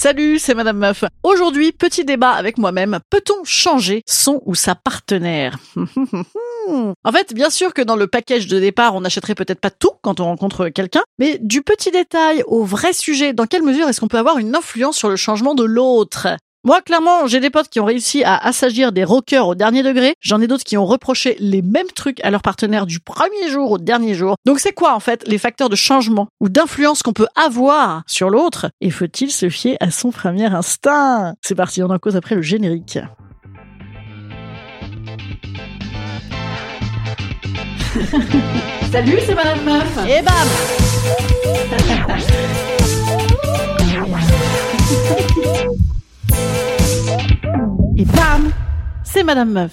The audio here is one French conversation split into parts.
Salut, c'est Madame Meuf. Aujourd'hui, petit débat avec moi-même. Peut-on changer son ou sa partenaire? En fait, bien sûr que dans le package de départ, on n'achèterait peut-être pas tout quand on rencontre quelqu'un, mais du petit détail au vrai sujet, dans quelle mesure est-ce qu'on peut avoir une influence sur le changement de l'autre? Moi, clairement, j'ai des potes qui ont réussi à assagir des rockers au dernier degré. J'en ai d'autres qui ont reproché les mêmes trucs à leur partenaire du premier jour au dernier jour. Donc c'est quoi, en fait, les facteurs de changement ou d'influence qu'on peut avoir sur l'autre Et faut-il se fier à son premier instinct? C'est parti, on en cause après le générique. Salut, c'est Madame Meuf Et bam Et bam C'est Madame Meuf.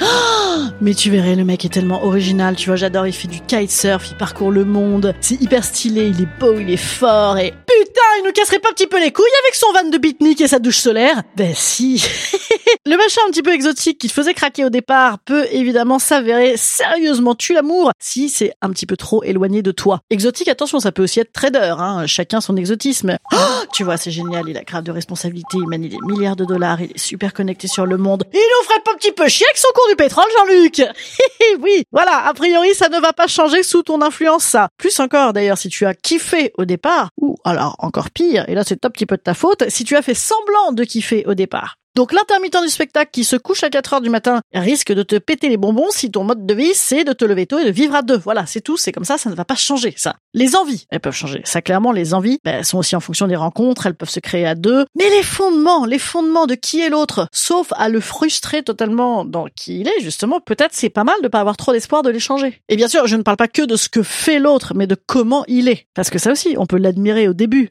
Oh, mais tu verrais, le mec est tellement original, tu vois, j'adore, il fait du kitesurf, il parcourt le monde, c'est hyper stylé, il est beau, il est fort, et putain, il nous casserait pas un petit peu les couilles avec son van de beatnik et sa douche solaire Ben si Le machin un petit peu exotique qui te faisait craquer au départ peut évidemment s'avérer sérieusement tu l'amour si c'est un petit peu trop éloigné de toi. Exotique, attention, ça peut aussi être trader, hein, chacun son exotisme. Oh, tu vois, c'est génial, il a grave de responsabilité, il manie des milliards de dollars, il est super connecté sur le monde. Il nous ferait pas un petit peu chier avec son cours du pétrole, Jean-Luc Oui, voilà, a priori, ça ne va pas changer sous ton influence, ça. Plus encore, d'ailleurs, si tu as kiffé au départ, ou alors encore pire, et là c'est un petit peu de ta faute, si tu as fait semblant de kiffer au départ. Donc l'intermittent du spectacle qui se couche à 4 heures du matin risque de te péter les bonbons si ton mode de vie c'est de te lever tôt et de vivre à deux. Voilà, c'est tout, c'est comme ça, ça ne va pas changer ça. Les envies, elles peuvent changer. Ça clairement, les envies ben, sont aussi en fonction des rencontres, elles peuvent se créer à deux. Mais les fondements, les fondements de qui est l'autre, sauf à le frustrer totalement dans qui il est justement, peut-être c'est pas mal de pas avoir trop d'espoir de les changer. Et bien sûr, je ne parle pas que de ce que fait l'autre, mais de comment il est. Parce que ça aussi, on peut l'admirer au début.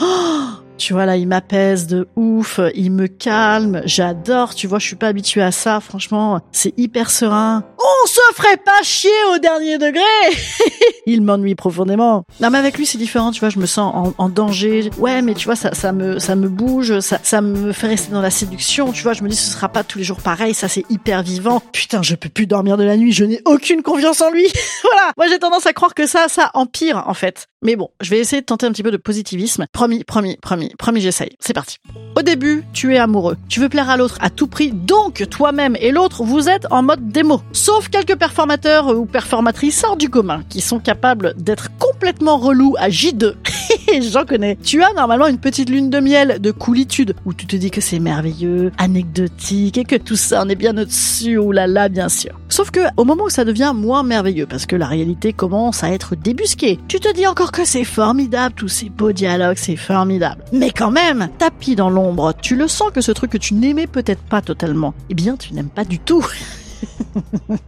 Oh tu vois là, il m'apaise de ouf, il me calme, j'adore, tu vois, je suis pas habituée à ça, franchement, c'est hyper serein. On se ferait pas chier au dernier degré Il m'ennuie profondément. Non mais avec lui c'est différent, tu vois, je me sens en, danger. Ouais, mais tu vois, ça, ça me ça me bouge, ça, ça me fait rester dans la séduction, tu vois, je me dis ce sera pas tous les jours pareil, ça c'est hyper vivant. Putain, je peux plus dormir de la nuit, je n'ai aucune confiance en lui. voilà, moi j'ai tendance à croire que ça, ça empire en fait. Mais bon, je vais essayer de tenter un petit peu de positivisme. Promis, promis, promis, promis, j'essaye. C'est parti. Au début, tu es amoureux. Tu veux plaire à l'autre à tout prix, donc toi-même et l'autre, vous êtes en mode démo. Sauf quelques performateurs ou performatrices hors du commun qui sont capables d'être complètement relous à J2. J'en connais. Tu as normalement une petite lune de miel de coolitude où tu te dis que c'est merveilleux, anecdotique et que tout ça en est bien au-dessus, ou là là, bien sûr. Sauf que au moment où ça devient moins merveilleux parce que la réalité commence à être débusquée, tu te dis encore que c'est formidable, tous ces beaux dialogues, c'est formidable. Mais quand même, tapis dans l'ombre, tu le sens que ce truc que tu n'aimais peut-être pas totalement, eh bien tu n'aimes pas du tout.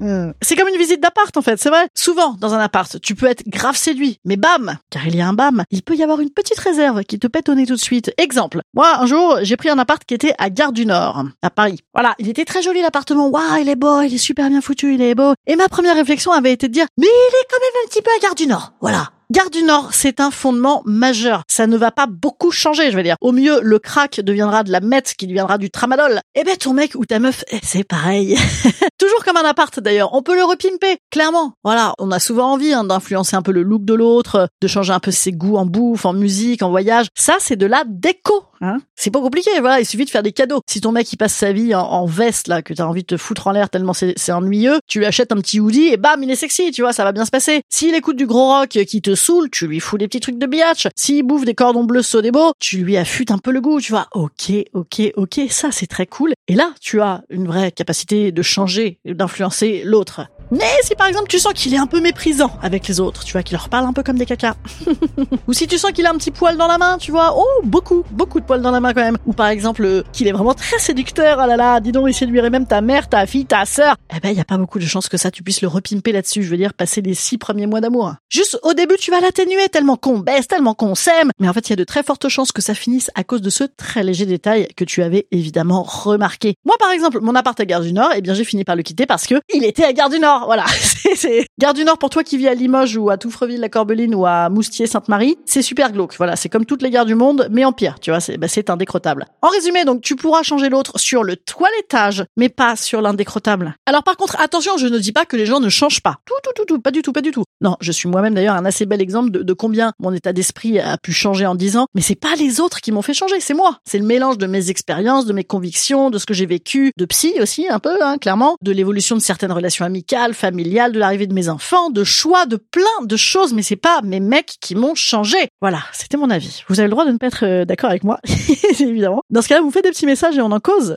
c'est comme une visite d'appart en fait, c'est vrai. Souvent dans un appart, tu peux être grave séduit, mais bam, car il y a un bam, il peut y avoir une petite réserve qui te pète au tout de suite. Exemple, moi un jour j'ai pris un appart qui était à Gare du Nord, à Paris. Voilà, il était très joli l'appartement, waouh il est beau, il est super bien foutu, il est beau. Et ma première réflexion avait été de dire, mais il est quand même un petit peu à Gare du Nord. Voilà. Gare du Nord, c'est un fondement majeur. Ça ne va pas beaucoup changer, je veux dire. Au mieux, le crack deviendra de la meth qui deviendra du tramadol. Eh ben, ton mec ou ta meuf, eh, c'est pareil. Toujours comme un appart d'ailleurs. On peut le repimper, clairement. Voilà, on a souvent envie hein, d'influencer un peu le look de l'autre, de changer un peu ses goûts en bouffe, en musique, en voyage. Ça, c'est de la déco Hein c'est pas compliqué, voilà. Il suffit de faire des cadeaux. Si ton mec il passe sa vie en, veste là, que t'as envie de te foutre en l'air tellement c'est ennuyeux, tu lui achètes un petit hoodie et bam, il est sexy, tu vois, ça va bien se passer. S'il écoute du gros rock qui te saoule, tu lui fous des petits trucs de biatch. S'il bouffe des cordons bleus Sodebo, tu lui affûtes un peu le goût, tu vois. Ok, ok, ok, ça c'est très cool. Et là, tu as une vraie capacité de changer, d'influencer l'autre. Mais si par exemple tu sens qu'il est un peu méprisant avec les autres, tu vois, qu'il leur parle un peu comme des cacas. Ou si tu sens qu'il a un petit poil dans la main, tu vois, oh, beaucoup, beaucoup de poils dans la main quand même. Ou par exemple euh, qu'il est vraiment très séducteur, ah là là, dis donc, il séduirait même ta mère, ta fille, ta sœur. Eh ben, il y a pas beaucoup de chances que ça, tu puisses le repimper là-dessus, je veux dire, passer les six premiers mois d'amour. Juste au début, tu vas l'atténuer tellement qu'on baisse, tellement qu'on s'aime. Mais en fait, il y a de très fortes chances que ça finisse à cause de ce très léger détail que tu avais évidemment remarqué. Moi, par exemple, mon appart à Gare du Nord, eh bien, j'ai fini par le quitter parce que il était à Gare du Nord. Voilà. c'est Gare du Nord pour toi qui vis à Limoges ou à Touffreville, la Corbeline ou à Moustier, Sainte-Marie, c'est super glauque. Voilà, c'est comme toutes les gares du monde, mais en pire. Tu vois, c'est bah, indécrottable. En résumé, donc tu pourras changer l'autre sur le toilettage, mais pas sur l'indécrottable. Alors par contre, attention, je ne dis pas que les gens ne changent pas. Tout, tout, tout, tout, pas du tout, pas du tout. Non, je suis moi-même d'ailleurs un assez bel exemple de, de combien mon état d'esprit a pu changer en dix ans, mais c'est pas les autres qui m'ont fait changer, c'est moi. C'est le mélange de mes expériences, de mes convictions, de ce que j'ai vécu, de psy aussi un peu, hein, clairement, de l'évolution de certaines relations amicales, familiales, de l'arrivée de mes enfants, de choix, de plein de choses, mais c'est pas mes mecs qui m'ont changé. Voilà, c'était mon avis. Vous avez le droit de ne pas être euh, d'accord avec moi, évidemment. Dans ce cas-là, vous faites des petits messages et on en cause.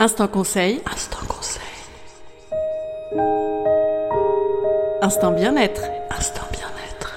Instant conseil. Instant conseil. Instant bien-être. Instant bien-être.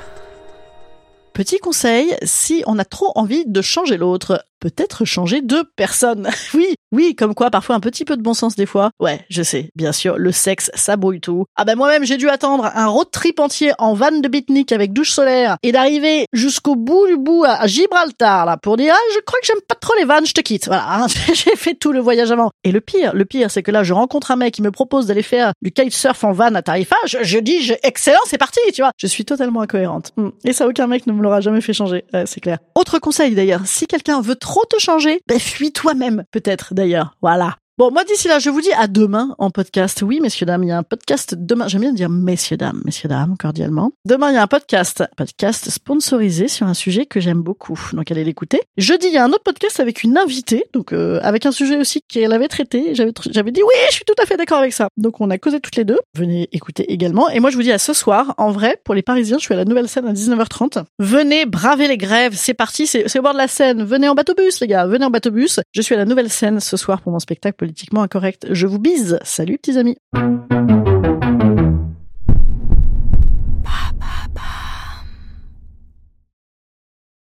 Petit conseil, si on a trop envie de changer l'autre, peut-être changer de personne. oui, oui, comme quoi parfois un petit peu de bon sens des fois. Ouais, je sais, bien sûr, le sexe, ça brouille tout. Ah ben moi-même j'ai dû attendre un road trip entier en van de bitnik avec douche solaire et d'arriver jusqu'au bout du bout à Gibraltar là pour dire ah je crois que j'aime pas trop les vannes, je te quitte. Voilà, hein, j'ai fait tout le voyage avant. Et le pire, le pire c'est que là je rencontre un mec qui me propose d'aller faire du kitesurf en van à Tarifa. Je, dis je, excellent, c'est parti, tu vois. Je suis totalement incohérente. Hmm. Et ça aucun mec ne me l'aura jamais fait changer, c'est clair. Autre conseil d'ailleurs, si quelqu'un veut trop te changer, ben fuis toi-même peut-être d'ailleurs. Voilà. Bon, moi d'ici là, je vous dis à demain en podcast. Oui, messieurs dames, il y a un podcast demain. J'aime bien dire messieurs dames, messieurs dames, cordialement. Demain, il y a un podcast, podcast sponsorisé sur un sujet que j'aime beaucoup. Donc allez l'écouter. Jeudi, il y a un autre podcast avec une invitée, donc euh, avec un sujet aussi qu'elle avait traité. J'avais dit oui, je suis tout à fait d'accord avec ça. Donc on a causé toutes les deux. Venez écouter également. Et moi, je vous dis à ce soir. En vrai, pour les Parisiens, je suis à la nouvelle scène à 19h30. Venez braver les grèves. C'est parti. C'est au bord de la Seine. Venez en bateau bus, les gars. Venez en bateau bus. Je suis à la nouvelle scène ce soir pour mon spectacle Je vous bise. Salut petits amis.